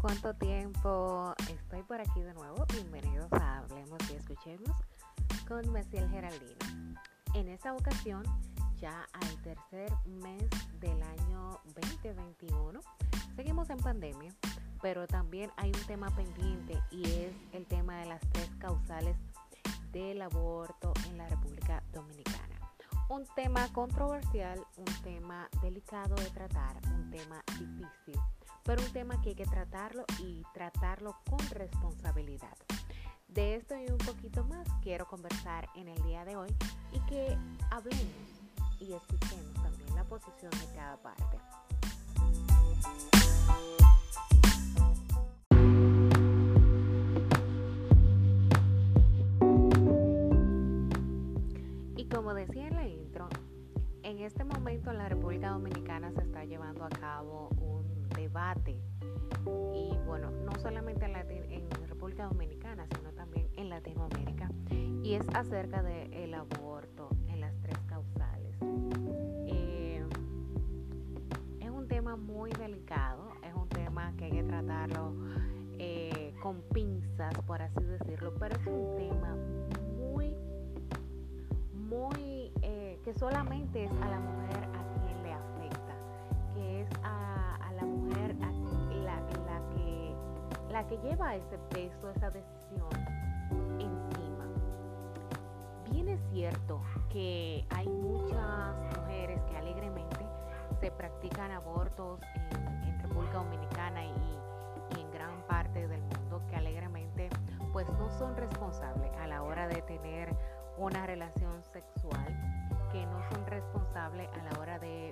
¿cuánto tiempo? Estoy por aquí de nuevo. Bienvenidos a Hablemos y Escuchemos con Mesiel Geraldino. En esta ocasión, ya al tercer mes del año 2021, seguimos en pandemia, pero también hay un tema pendiente y es el tema de las tres causales del aborto en la República Dominicana. Un tema controversial, un tema delicado de tratar, un tema difícil pero un tema que hay que tratarlo y tratarlo con responsabilidad. De esto y un poquito más quiero conversar en el día de hoy y que hablemos y escuchemos también la posición de cada parte. Y como decía en la intro, en este momento en la República Dominicana se está llevando a cabo un debate y bueno, no solamente en, en República Dominicana, sino también en Latinoamérica, y es acerca del aborto en las tres causales. Eh, es un tema muy delicado, es un tema que hay que tratarlo eh, con pinzas, por así decirlo, pero es un tema muy, muy, eh, que solamente es a la mujer a quien le afecta, que es a la que lleva ese peso, esa decisión encima. Bien es cierto que hay muchas mujeres que alegremente se practican abortos en, República Dominicana y, y en gran parte del mundo que alegremente pues no son responsables a la hora de tener una relación sexual, que no son responsables a la hora de,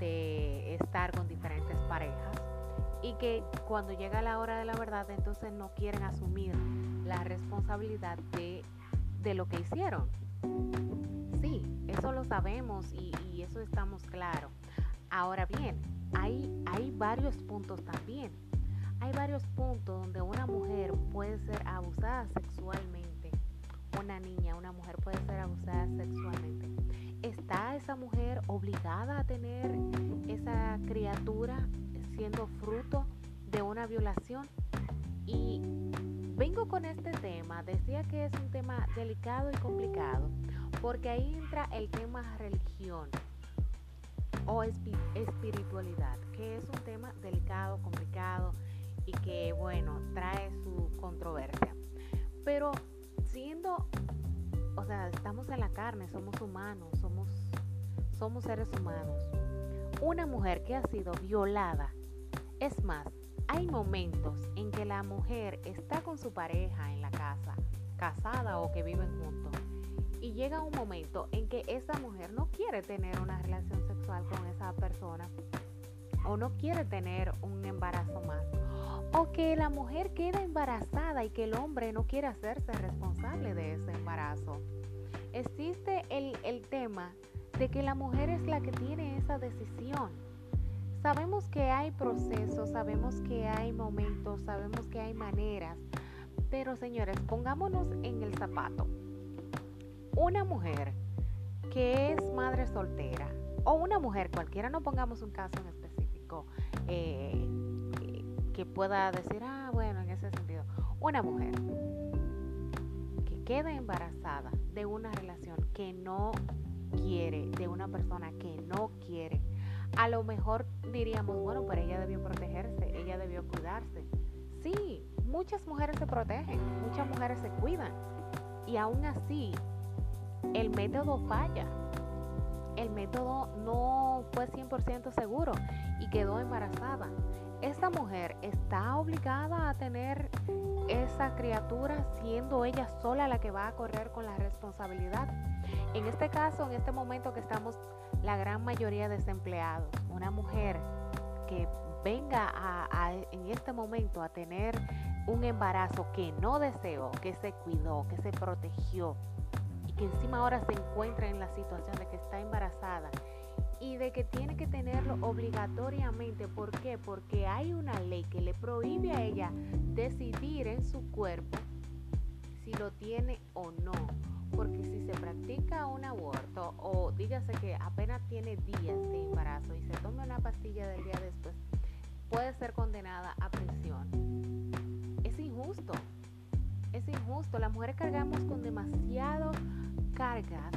de estar con diferentes parejas y que cuando llega la hora de la verdad entonces no quieren asumir la responsabilidad de, lo que hicieron. Sí, eso lo sabemos y, eso estamos claros. Ahora bien, hay, hay varios puntos también. Hay varios puntos donde una mujer puede ser abusada sexualmente. Una niña, una mujer puede ser abusada sexualmente. ¿Está esa mujer obligada a tener esa criatura siendo fruto de una violación. Y vengo con este tema, decía que es un tema delicado y complicado, porque ahí entra el tema religión o espiritualidad, que es un tema delicado, complicado y que, bueno, trae su controversia. Pero siendo, o sea, estamos en la carne, somos humanos, somos, somos seres humanos. Una mujer que ha sido violada es más, hay momentos en que la mujer está con su pareja en la casa, casada o que viven juntos, y llega un momento en que esa mujer no quiere tener una relación sexual con esa persona o no quiere tener un embarazo más. O que la mujer queda embarazada y que el hombre no quiere hacerse responsable de ese embarazo. Existe el, el tema de que la mujer es la que tiene esa decisión Sabemos que hay procesos, sabemos que hay momentos, sabemos que hay maneras, pero señores, pongámonos en el zapato. Una mujer que es madre soltera o una mujer cualquiera, no pongamos un caso en eh, que pueda decir, ah, bueno, en ese sentido, una mujer que queda embarazada de una relación que no quiere, de una persona que no quiere, a lo mejor diríamos, bueno, pero ella debió protegerse, ella debió cuidarse. Sí, muchas mujeres se protegen, muchas mujeres se cuidan. Y aún así, el método falla. El método no fue 100% seguro y quedó embarazada. Esta mujer está obligada a tener esa criatura siendo ella sola la que va a correr con la responsabilidad. En este caso, en este momento que estamos la gran mayoría desempleados, una mujer que venga en este momento a tener un embarazo que no deseó, que se cuidó, que se protegió que encima ahora se encuentra en la situación de que está embarazada y de que tiene que tenerlo obligatoriamente. ¿Por qué? Porque hay una ley que le prohíbe a ella decidir en su cuerpo si lo tiene o no porque si se practica un aborto o dígase que apenas tiene días de embarazo y se toma una pastilla del día después, puede ser condenada a prisión. Es injusto. Es injusto. Las mujeres cargamos con demasiado carga,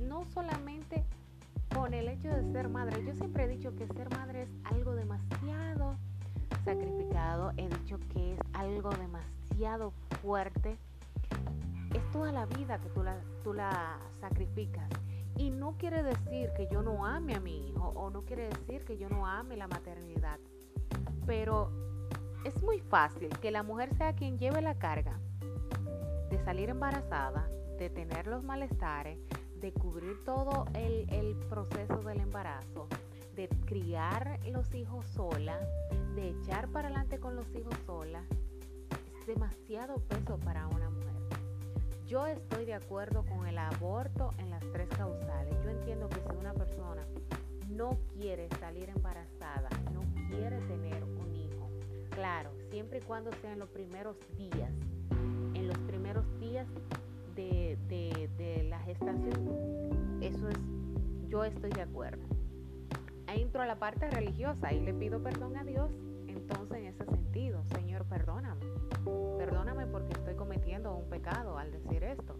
no solamente con el hecho de ser madre. Yo siempre he dicho que ser madre es algo demasiado sacrificado. He dicho que es algo demasiado fuerte. Es toda la vida que tú la, tú la sacrificas. Y no quiere decir que yo no ame a mi hijo o no quiere decir que yo no ame la maternidad. Pero es muy fácil que la mujer sea quien lleve la carga de salir embarazada, de tener los malestares, de cubrir todo el, proceso del embarazo, de criar los hijos sola, de echar para adelante con los hijos sola. Es demasiado peso para una mujer. Yo estoy de acuerdo con el aborto en las tres causales. Yo entiendo que si una persona no quiere salir embarazada, no quiere tener un hijo, claro, siempre y cuando sea en los primeros días, los primeros días de, la gestación, eso es, yo estoy de acuerdo. Entro a la parte religiosa y le pido perdón a Dios, entonces en ese sentido, Señor, perdóname Perdóname porque estoy cometiendo un pecado al decir esto.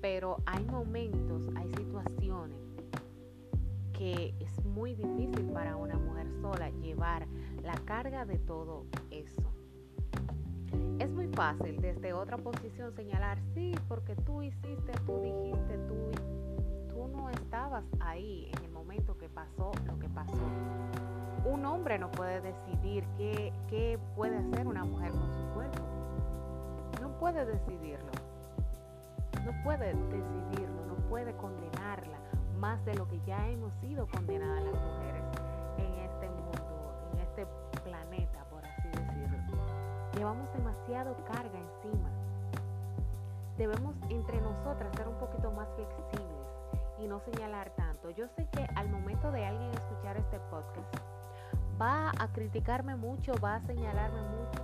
Pero hay momentos, hay situaciones que es muy difícil para una mujer sola llevar la carga de todo eso. Fácil desde otra posición señalar, sí, porque tú hiciste, tú dijiste, tú, tú no estabas ahí en el momento que pasó lo que pasó. Un hombre no puede decidir qué, qué puede hacer una mujer con su cuerpo puede decidirlo. No puede decidirlo, no puede condenarla más de lo que ya hemos sido condenadas las mujeres en este mundo, en este Llevamos demasiado carga encima. Debemos entre nosotras ser un poquito más flexibles y no señalar tanto. Yo sé que al momento de alguien escuchar este podcast, va a criticarme mucho, va a señalarme mucho,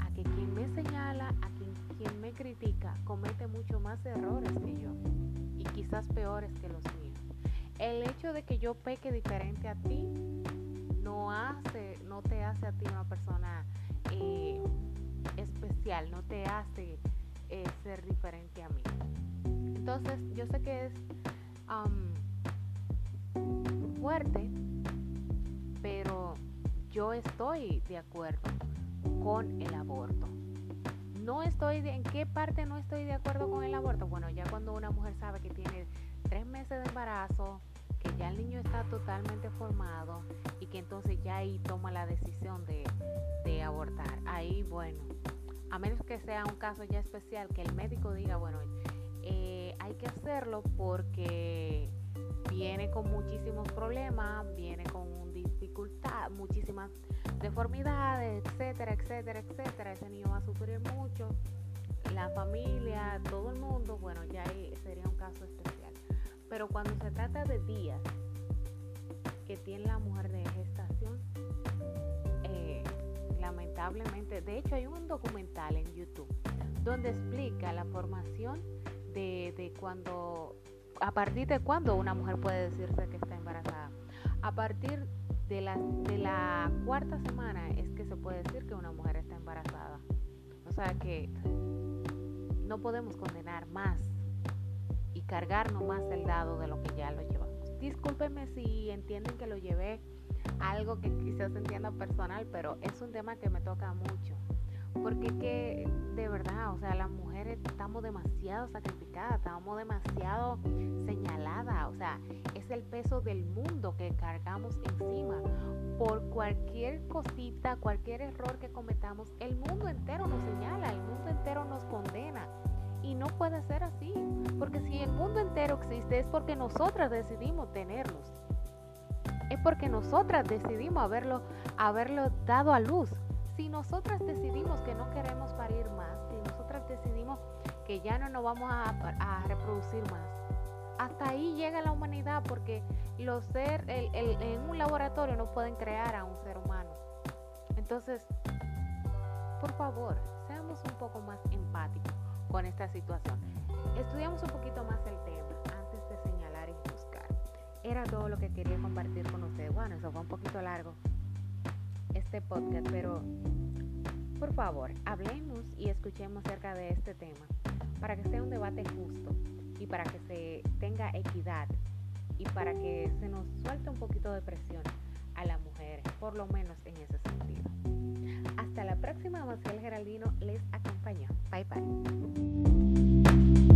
a que quien me señala, a quien, quien me critica, comete mucho más errores que yo y quizás peores que los míos. El hecho de que yo peque diferente a ti no hace, no te hace a ti una persona eh, especial, no te hace eh, ser diferente a mí. Entonces, yo sé que es fuerte, pero yo estoy de acuerdo con el aborto. No estoy, ¿en qué parte no estoy de acuerdo con el aborto? Bueno, ya cuando una mujer sabe que tiene tres meses de embarazo, que ya el niño está totalmente formado y que entonces ya ahí toma la decisión de, de abortar. Ahí, bueno, a menos que sea un caso ya especial, que el médico diga, bueno, eh, hay que hacerlo porque viene con muchísimos problemas, viene con dificultad, muchísimas deformidades, etcétera, etcétera, etcétera. Ese niño va a sufrir mucho. La familia, todo el mundo, bueno, ya ahí sería un caso especial. Pero cuando se trata de días que tiene la mujer de gestación, eh, lamentablemente, de hecho hay un documental en YouTube donde explica la formación de, de cuando, a partir de cuándo una mujer puede decirse que está embarazada. A partir de la, de la cuarta semana es que se puede decir que una mujer está embarazada. O sea que no podemos condenar más y cargarnos más el dado de lo que ya lo llevamos. Discúlpenme si entienden que lo llevé algo que quizás entienda personal, pero es un tema que me toca mucho. Porque que de verdad, o sea, las mujeres estamos demasiado sacrificadas, estamos demasiado señaladas, o sea, es el peso del mundo que cargamos encima. Por cualquier cosita, cualquier error que cometamos, el mundo entero nos señala, el mundo entero nos condena. Y no puede ser así, porque si el mundo entero existe es porque nosotras decidimos tenerlos. Es porque nosotras decidimos haberlo, haberlo dado a luz si nosotras decidimos que no queremos parir más, si nosotras decidimos que ya no nos vamos a, reproducir más, hasta ahí llega la humanidad porque los ser, en un laboratorio no pueden crear a un ser humano. Entonces, por favor, seamos un poco más empáticos con esta situación. Estudiamos un poquito más el tema antes de señalar y buscar. era todo lo que quería compartir con ustedes. Bueno, eso fue un poquito largo este podcast, pero por favor, hablemos y escuchemos acerca de este tema para que sea un debate justo y para que se tenga equidad y para que se nos suelte un poquito de presión a las mujeres, por lo menos en ese sentido. Hasta la próxima, Maciel Geraldino les acompañó. Bye bye.